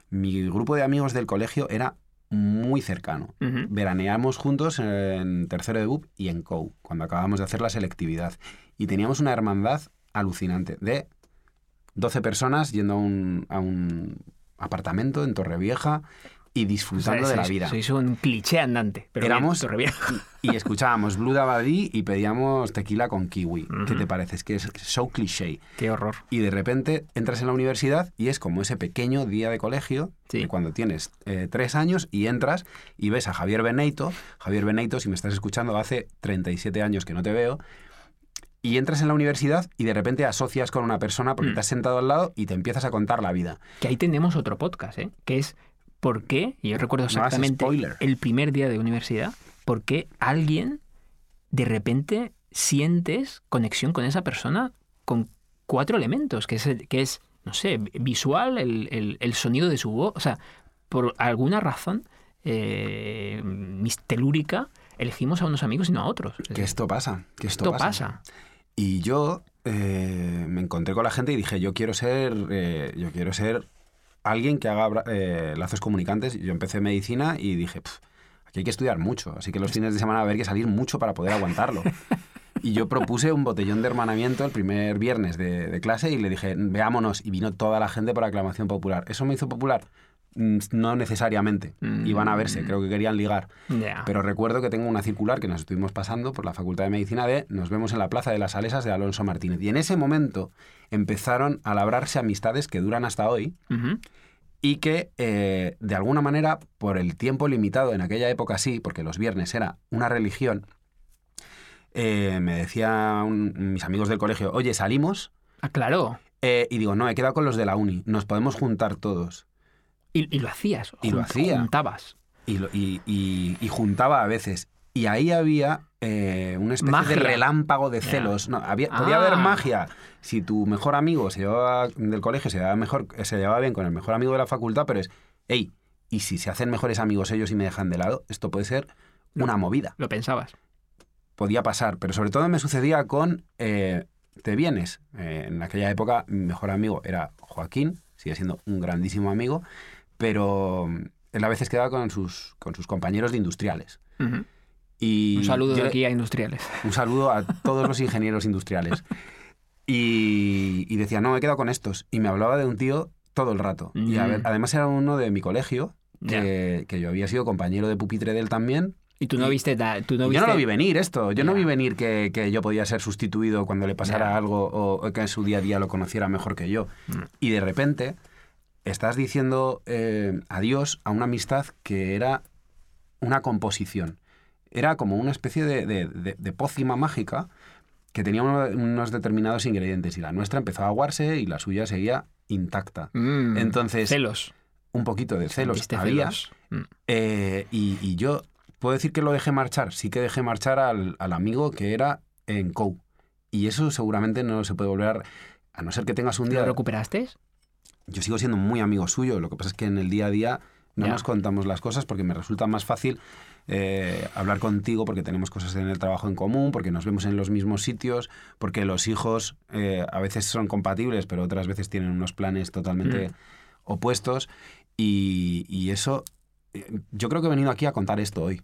Mi grupo de amigos del colegio era muy cercano. Veraneamos juntos en tercero de BUP y en COU, cuando acabamos de hacer la selectividad. Y teníamos una hermandad alucinante de 12 personas yendo a un, a un apartamento en Torrevieja y O sea, disfrutando de la vida. Sois un cliché andante. Pero Éramos- bien, Torrevieja. Y escuchábamos Blue Dabadí y pedíamos tequila con kiwi. ¿Qué Ujú. te parece? Es que es so cliché. Qué horror. Y de repente entras en la universidad y es como ese pequeño día de colegio, Sí. de cuando tienes eh, tres años y entras y ves a Javier Beneito. Javier Beneito, si me estás escuchando, hace 37 años que no te veo. Y entras en la universidad y de repente asocias con una persona porque Mm. te has sentado al lado y te empiezas a contar la vida. Que ahí tenemos otro podcast, ¿eh? Que es ¿por qué? Y yo recuerdo No exactamente spoiler. el primer día de universidad. ¿Por qué alguien de repente sientes conexión con esa persona con cuatro elementos? Que es, que es no sé, visual, el, el- el sonido de su voz. O sea, por alguna razón eh, mistelúrica elegimos a unos amigos y no a otros. Que esto pasa, que esto, Esto pasa. pasa. Y yo eh, me encontré con la gente y dije, yo quiero ser, eh, yo quiero ser alguien que haga eh, lazos comunicantes. Yo empecé medicina y dije, "Pf, aquí hay que estudiar mucho, así que los fines de semana va a haber que salir mucho para poder aguantarlo. Y yo propuse un botellón de hermanamiento el primer viernes de, de clase y le dije, veámonos. Y vino toda la gente por aclamación popular. ¿Eso me hizo popular? Mm, No necesariamente. Mm. Iban a verse, creo que querían ligar. Pero recuerdo que tengo una circular que nos estuvimos pasando por la Facultad de Medicina de nos vemos en la Plaza de las Salesas de Alonso Martínez. Y en ese momento empezaron a labrarse amistades que duran hasta hoy y que eh, de alguna manera, por el tiempo limitado en aquella época sí, porque los viernes era una religión, eh, me decían mis amigos del colegio, oye, salimos. Ah, claro. Eh, y digo, no, he quedado con los de la uni, nos podemos juntar todos. Y, y lo hacías. Y lo hacía. Juntabas. Y, lo- y- y- juntaba a veces. Y ahí había eh, una especie Magia. de relámpago de celos. No, había, podía haber Ah. magia si tu mejor amigo se llevaba, del colegio se llevaba, mejor, se llevaba bien con el mejor amigo de la facultad, pero es, hey, y si se hacen mejores amigos ellos y me dejan de lado, esto puede ser una movida. Lo pensabas. Podía pasar, pero sobre todo me sucedía con eh, te vienes. Eh, en aquella época mi mejor amigo era Joaquín, sigue siendo un grandísimo amigo, pero mm, él a veces quedaba con sus, con sus compañeros de industriales. Y Un saludo yo de aquí a industriales. un saludo a todos los ingenieros industriales. Y, y decía, no, me he quedado con estos. Y me hablaba de un tío todo el rato. Y a Mm. ver, además era uno de mi colegio, que, que yo había sido compañero de pupitre de él también. Y tú no viste... da- Tú no viste... yo no lo vi venir esto. Yo no vi venir que, que yo podía ser sustituido cuando le pasara algo o, o que en su día a día lo conociera mejor que yo. Mm. Y de repente estás diciendo eh, adiós a una amistad que era una composición. Era como una especie de, de- de- de pócima mágica que tenía uno- unos determinados ingredientes y la nuestra empezó a aguarse y la suya seguía intacta. Mm. Entonces, Celos. un poquito de celos había. celos. Mm. Eh, y, y yo puedo decir que lo dejé marchar. Sí que dejé marchar al, al amigo que era en COU. Y eso seguramente no se puede volver a... A no ser que tengas un ¿Lo día... recuperaste? Yo sigo siendo muy amigo suyo. Lo que pasa es que en el día a día no nos contamos las cosas porque me resulta más fácil eh, hablar contigo porque tenemos cosas en el trabajo en común, porque nos vemos en los mismos sitios, porque los hijos eh, a veces son compatibles, pero otras veces tienen unos planes totalmente Mm. opuestos. Y, y eso, eh, yo creo que he venido aquí a contar esto hoy.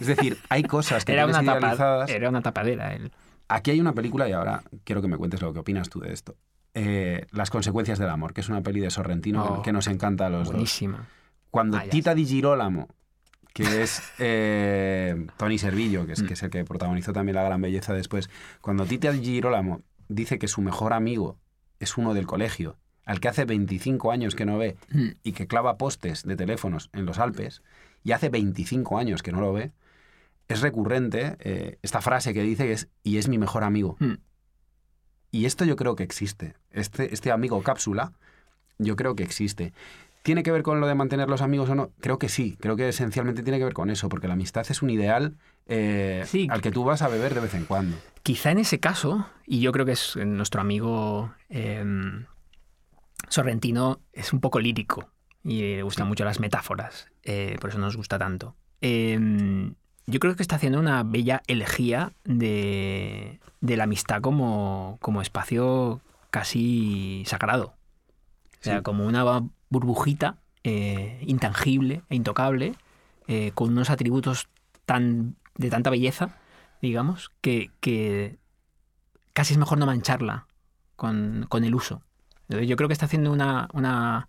es decir, hay cosas que Era una, tapa, era una tapadera. él. Aquí hay una película y ahora quiero que me cuentes lo que opinas tú de esto. Eh, Las consecuencias del amor, que es una peli de Sorrentino que- Oh, que nos encanta a los dos. Buenísima. Cuando Ah, Tita Di Girolamo, que es eh, Tony Servillo, que es, Mm. que es el que protagonizó también La Gran Belleza después, cuando Tita Di Girolamo dice que su mejor amigo es uno del colegio, al que hace 25 años que no ve Mm. y que clava postes de teléfonos en los Alpes, y hace 25 años que no lo ve, es recurrente eh, esta frase que dice que es, y es mi mejor amigo. Mm. Y esto yo creo que existe. Este, este amigo cápsula, yo creo que existe. ¿Tiene que ver con lo de mantener los amigos o no? Creo que sí, creo que esencialmente tiene que ver con eso, porque la amistad es un ideal eh, Sí. al que tú vas a beber de vez en cuando. Quizá en ese caso, y yo creo que es nuestro amigo eh, Sorrentino es un poco lírico y le gustan mucho las metáforas, eh, por eso nos gusta tanto. Eh, yo creo que está haciendo una bella elegía de, de la amistad como, como espacio casi sagrado. O sea, Sí. como una burbujita eh, intangible e intocable, eh, con unos atributos tan, de tanta belleza, digamos, que, que casi es mejor no mancharla con, con el uso. Yo creo que está haciendo una, una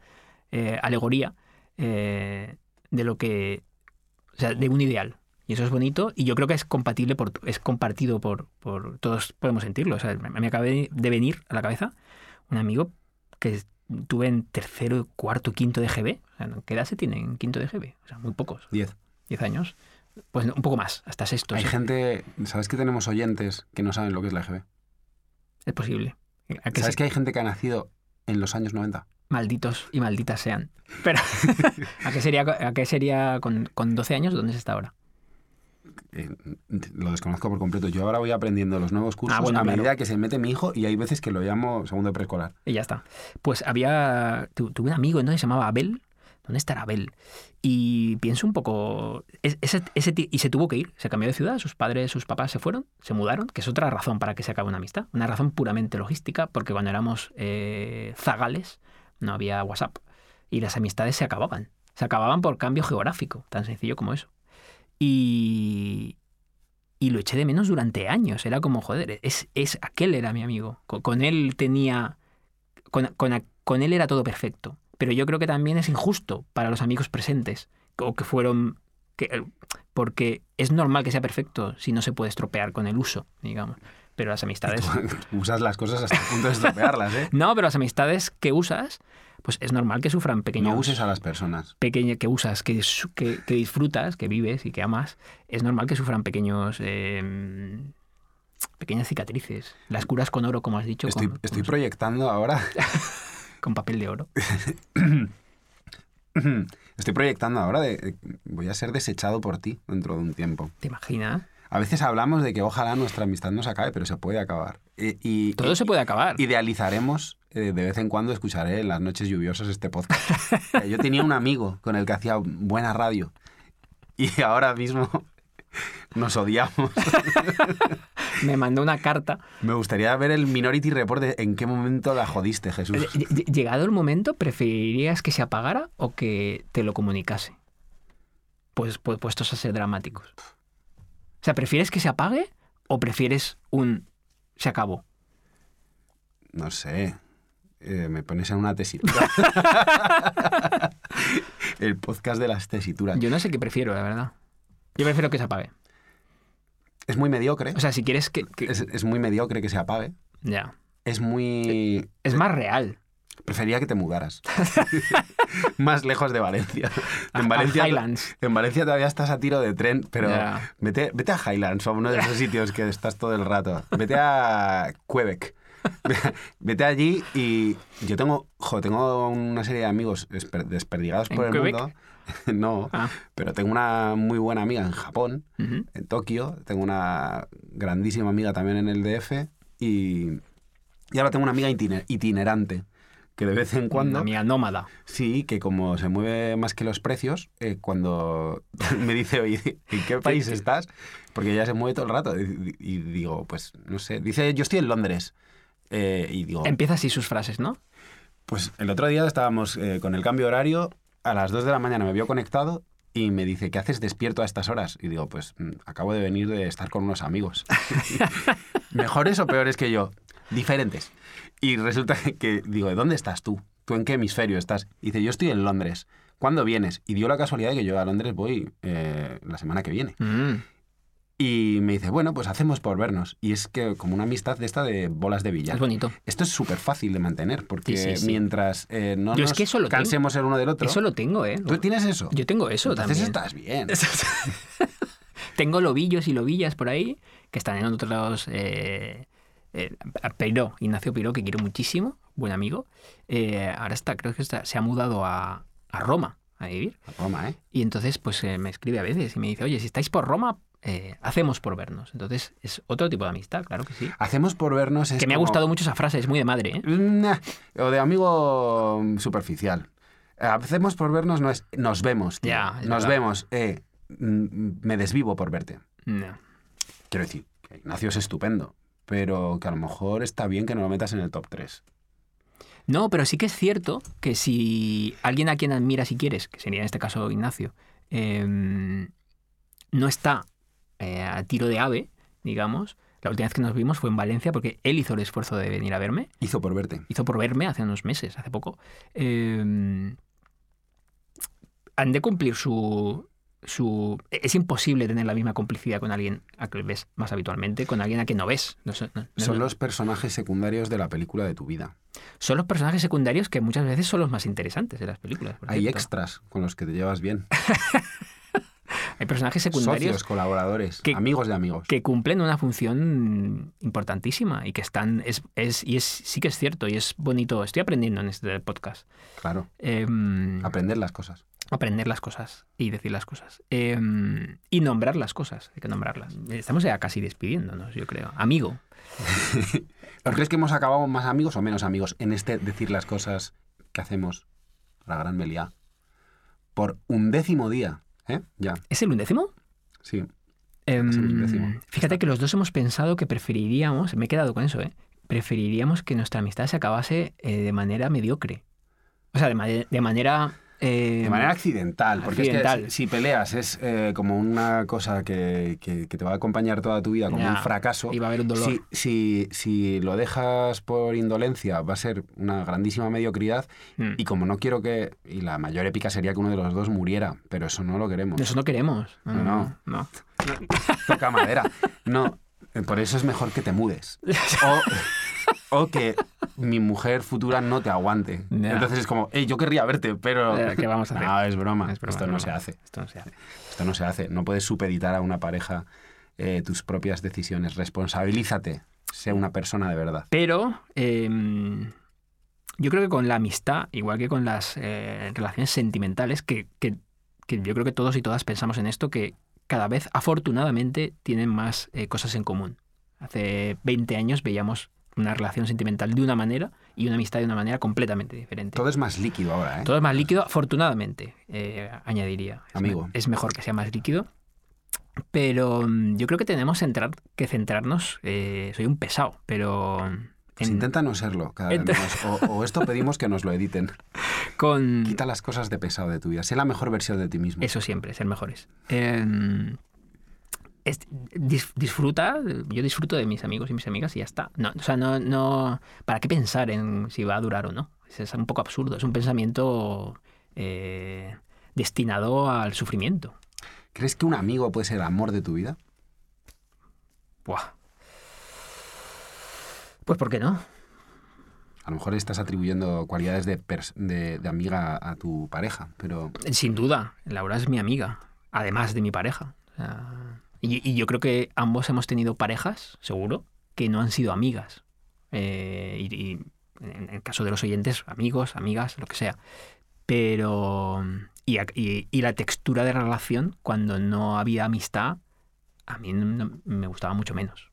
eh, alegoría de lo que. O sea, de un ideal. Y eso es bonito y yo creo que es compatible, por, es compartido por, por. Todos podemos sentirlo. O sea, me, me acaba de venir a la cabeza un amigo que tuve en tercero, cuarto, quinto de GB. O sea, ¿Qué edad se tiene en quinto de GB? O sea, muy pocos. 10. 10 años. Pues un poco más, hasta sexto. Hay sí. gente, ¿sabes que tenemos oyentes que no saben lo que es la EGB? Es posible. ¿A que ¿Sabes se- que hay gente que ha nacido en los años 90? Malditos y malditas sean. Pero, ¿a qué sería, a qué sería con, con 12 años? ¿Dónde se está ahora? Eh, lo desconozco por completo. Yo ahora voy aprendiendo los nuevos cursos Ah, bueno, a claro. medida que se mete mi hijo y hay veces que lo llamo segundo preescolar. Y ya está. Pues había. tu- tuve un amigo entonces se llamaba Abel. ¿Dónde estará Abel? Y pienso un poco. es- Ese, y se tuvo que ir. Se cambió de ciudad. Sus padres, sus papás se fueron. Se mudaron. Que es otra razón para que se acabe una amistad. Una razón puramente logística. Porque cuando éramos eh, zagales no había WhatsApp. Y las amistades se acababan. Se acababan por cambio geográfico. Tan sencillo como eso. Y. Y lo eché de menos durante años. Era como, joder, es, es aquel era mi amigo. Con, con él tenía con, con- con él era todo perfecto. Pero yo creo que también es injusto para los amigos presentes, o que fueron... Que, porque es normal que sea perfecto si no se puede estropear con el uso, digamos. Pero las amistades... Tú usas las cosas hasta el punto de estropearlas, ¿eh? No, pero las amistades que usas, pues es normal que sufran pequeños... No uses a las personas. pequeña que usas, que, su- que, que disfrutas, que vives y que amas, es normal que sufran pequeños eh, pequeñas cicatrices. Las curas con oro, como has dicho, Estoy, con, estoy con- proyectando ahora. con papel de oro. Estoy proyectando ahora de. Voy a ser desechado por ti dentro de un tiempo. ¿Te imaginas? A veces hablamos de que ojalá nuestra amistad no se acabe, pero se puede acabar. Y, y- Todo y- se puede acabar. Idealizaremos, eh, de vez en cuando escucharé en las noches lluviosas este podcast. Eh, Yo tenía un amigo con el que hacía buena radio y ahora mismo nos odiamos. Me mandó una carta. Me gustaría ver el Minority Report de en qué momento la jodiste, Jesús. Ll- Llegado el momento, ¿preferirías que se apagara o que te lo comunicase? Pues, pues puestos a ser dramáticos. O sea, ¿prefieres que se apague o prefieres un se acabó? No sé. Eh, me pones en una tesitura. el podcast de las tesituras. Yo no sé qué prefiero, la verdad. Yo prefiero que se apague. Es muy mediocre. O sea, si quieres que... que- es, es muy mediocre que se apague. Ya. Es muy... Es más real. Prefería que te mudaras. Más lejos de Valencia. En a Valencia, Highlands. en Valencia todavía estás a tiro de tren, pero vete, vete a Highlands o a uno de esos sitios que estás todo el rato. Vete a Quebec. Vete allí y yo tengo, jo, tengo una serie de amigos esper- desperdigados ¿En por el Quebec? mundo. no, Ah. pero tengo una muy buena amiga en Japón, en Tokio. Tengo una grandísima amiga también en el DF y, y ahora tengo una amiga itiner- itinerante que de vez en cuando... Una amiga nómada. Sí, que como se mueve más que los precios, eh, cuando me dice, oye, ¿en qué país estás? Porque ella se mueve todo el rato. Y, y digo, pues, no sé. Dice, yo estoy en Londres. Eh, y digo, Empieza así sus frases, ¿no? pues el otro día estábamos eh, con el cambio horario, a las 2 de la mañana me vio conectado y me dice, ¿qué haces despierto a estas horas? Y digo, pues mm, acabo de venir de estar con unos amigos. ¿Mejores o peores que yo? Diferentes. Y resulta que digo, ¿dónde estás tú? ¿Tú en qué hemisferio estás? Y dice, yo estoy en Londres. ¿Cuándo vienes? Y dio la casualidad de que yo a Londres voy eh, la semana que viene. Mm. Y me dice, bueno, pues hacemos por vernos. Y es que como una amistad de esta de bolas de billar. Es bonito. Esto es súper fácil de mantener, porque Sí, sí, sí. mientras eh, no Yo es nos que eso lo tengo. cansemos el uno del otro... Eso lo tengo, ¿eh? ¿Tú tienes eso? Yo tengo eso Entonces también. estás bien. Tengo lobillos y lobillas por ahí que están en otros. Eh, eh, Peiró, Ignacio Peiró, que quiero muchísimo, buen amigo. eh, ahora está, creo que está, se ha mudado a, a Roma a vivir. Roma, ¿eh? Y entonces, pues eh, me escribe a veces y me dice, oye, si estáis por Roma, eh, hacemos por vernos. Entonces, es otro tipo de amistad, claro que sí. Hacemos por vernos... Es que me ha gustado mucho esa frase, es muy de madre, ¿eh? O de amigo mm, superficial. Hacemos por vernos, no es... Nos vemos, tío. Ya, Nos verdad. vemos. Eh, mm, me desvivo por verte. No. Quiero decir, Ignacio es estupendo, pero que a lo mejor está bien que no lo metas en el top 3. No, pero sí que es cierto que si alguien a quien admiras y quieres, que sería en este caso Ignacio, eh, no está eh, a tiro de ave, digamos, la última vez que nos vimos fue en Valencia porque él hizo el esfuerzo de venir a verme, Hizo por verte. hizo por verme hace unos meses, hace poco. Eh, han de cumplir su, su... Es imposible tener la misma complicidad con alguien a que ves más habitualmente, con alguien a quien no ves. No sé, no- no- Son los personajes secundarios de la película de tu vida. son los personajes secundarios que muchas veces son los más interesantes de las películas. Hay cierto. extras con los que te llevas bien. Hay personajes secundarios Socios, colaboradores, que- amigos de amigos. que cumplen una función importantísima y que están. Es, es, y es, sí que es cierto y es bonito. Estoy aprendiendo en este podcast. Claro, Em, aprender las cosas. Aprender las cosas y decir las cosas. Em, y nombrar las cosas. Hay que nombrarlas. Estamos ya casi despidiéndonos, yo creo. Amigo. ¿Tú crees que hemos acabado más amigos o menos amigos en este decir las cosas que hacemos la gran Meliá? Por un décimo día, ¿eh? Ya, ¿Es el undécimo? sí. Em, Es el undécimo. fíjate que los dos hemos pensado que preferiríamos, me he quedado con eso, ¿eh? preferiríamos que nuestra amistad se acabase eh, de manera mediocre. O sea, de, ma- de manera... eh, De manera accidental, porque accidental. es que si, si peleas es eh, como una cosa que, que- que te va a acompañar toda tu vida, como un fracaso. y va a haber un dolor. Si, si, si lo dejas por indolencia, va a ser una grandísima mediocridad. mm. Y como no quiero que. Y la mayor épica sería que uno de los dos muriera, pero eso no lo queremos. Eso no queremos. No, No, no. no. Toca madera. No. Eh, Por eso es mejor que te mudes. O, o que mi mujer futura no te aguante. Entonces es como, hey, yo querría verte, pero... ¿qué vamos a hacer? No, es broma. Es broma, Esto es no broma. se hace. Esto no se hace. Esto no se hace. No puedes supeditar a una pareja eh, tus propias decisiones. Responsabilízate. Sea una persona de verdad. Pero eh, yo creo que con la amistad, igual que con las eh, relaciones sentimentales, que, que- que yo creo que todos y todas pensamos en esto, que cada vez afortunadamente tienen más eh, cosas en común. Hace 20 años veíamos una relación sentimental de una manera y una amistad de una manera completamente diferente. Todo es más líquido ahora, ¿eh? Todo es más líquido, afortunadamente, eh, añadiría. Amigo. Es mejor que sea más líquido. Pero mm, yo creo que tenemos centrar- que centrarnos. eh, soy un pesado, pero. Pues en- intenta no serlo cada vez menos. O, o esto pedimos que nos lo editen. con. Quita las cosas de pesado de tu vida. Sé la mejor versión de ti mismo. Eso siempre, ser mejores. Eh, es- dis- disfruta, yo disfruto de mis amigos y mis amigas y ya está. No, o sea, no, no. ¿Para qué pensar en si va a durar o no? Es, es un poco absurdo, es un pensamiento eh, destinado al sufrimiento. ¿Crees que un amigo puede ser el amor de tu vida? Buah. Pues ¿por qué no? A lo mejor estás atribuyendo cualidades de, de- de amiga a tu pareja, pero Sin duda, Laura es mi amiga, además de mi pareja. O sea, y, yo creo que ambos hemos tenido parejas, seguro, que no han sido amigas. Eh, y, en el caso de los oyentes, amigos, amigas, lo que sea. Pero. Y la textura de la relación, cuando no había amistad, a mí no- me gustaba mucho menos.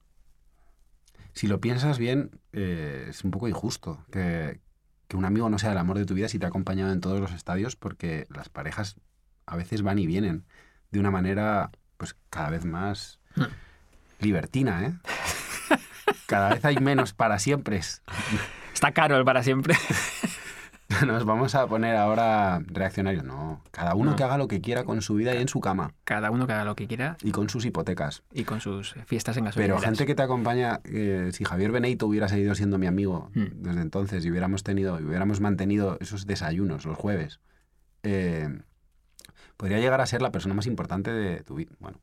si lo piensas bien, eh, es un poco injusto que, que un amigo no sea el amor de tu vida si te ha acompañado en todos los estadios, porque las parejas a veces van y vienen de una manera pues cada vez más Hmm. libertina, ¿eh? Cada vez hay menos para siempre. Está caro el para siempre. Nos vamos a poner ahora reaccionarios. No, cada uno No. que haga lo que quiera con su vida y en su cama Cada uno que haga lo que quiera y con sus hipotecas. y con sus fiestas en Pero gasolineras. gente que te acompaña, eh, si Javier Beneito hubiera seguido siendo mi amigo Hmm. desde entonces y hubiéramos tenido, y hubiéramos mantenido esos desayunos los jueves, eh, podría llegar a ser la persona más importante de tu vida. Bueno,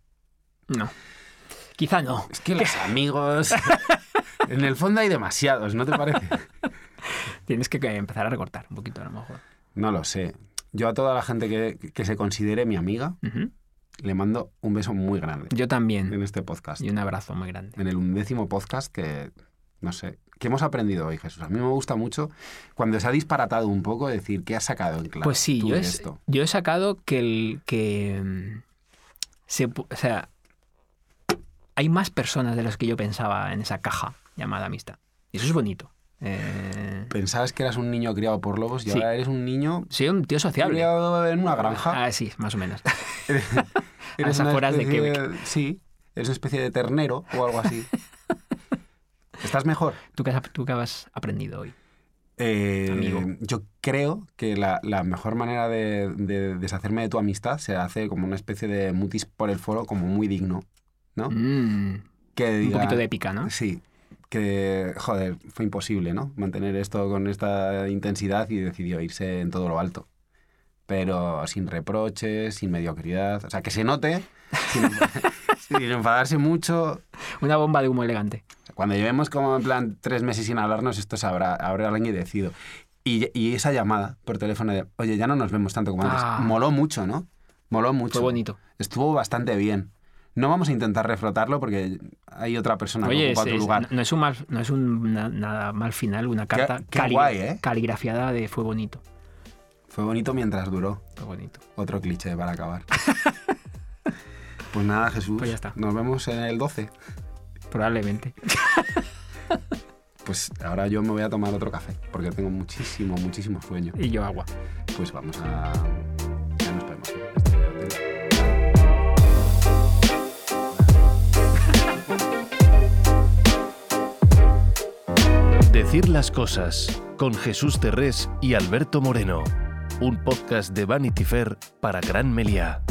No. Quizá no. es que los amigos, en el fondo hay demasiados, ¿no te parece? Tienes que empezar a recortar un poquito a lo mejor. No lo sé. Yo a toda la gente que, que se considere mi amiga, le mando un beso muy grande Yo también. en este podcast. Y un abrazo muy grande. en el undécimo podcast que, no sé, ¿qué hemos aprendido hoy, Jesús? A mí me gusta mucho cuando se ha disparatado un poco decir, ¿qué has sacado en claro Pues sí, yo, esto? yo he sacado que el que mm, se, pu- o sea, hay más personas de las que yo pensaba en esa caja llamada amistad. Y eso es bonito. Eh, Pensabas que eras un niño criado por lobos y Sí. ahora eres un niño soy un tío sociable. criado en una granja. Ah, sí, más o menos. Eres las una afueras de especie Sí, eres una especie de ternero o algo así. ¿Estás mejor? ¿Tú qué, has, tú qué has aprendido hoy? Eh, Amigo. Yo creo que la, la mejor manera de, de deshacerme de tu amistad se hace como una especie de mutis por el foro, como muy digno, ¿no? Mm, Que un diga- poquito de épica, ¿no? Sí, que, joder, fue imposible, ¿no? Mantener esto con esta intensidad y decidió irse en todo lo alto. Pero sin reproches, sin mediocridad. O sea, que se note, sin, sin enfadarse mucho. Una bomba de humo elegante. Cuando llevemos como en plan tres meses sin hablarnos, esto se habrá, habrá alguien decidido. Y, y esa llamada por teléfono de, oye, ya no nos vemos tanto como antes. Ah. Moló mucho, ¿no? Moló mucho. Fue bonito. Estuvo bastante bien. No vamos a intentar reflotarlo porque hay otra persona que Oye, ocupa es- tu es- lugar. no es un mal, no es un na- nada mal final, una carta qué guay, ¿eh? caligrafiada de fue bonito. Fue bonito mientras duró. Fue bonito. Otro cliché para acabar. pues nada, Jesús. Pues ya está. Nos vemos en el 12. Probablemente. Pues ahora yo me voy a tomar otro café porque tengo muchísimo, muchísimo sueño. Y yo agua. Pues vamos a. Ya nos vemos. Decir las cosas con Jesús Terrés y Alberto Moreno. Un podcast de Vanity Fair para Gran Meliá.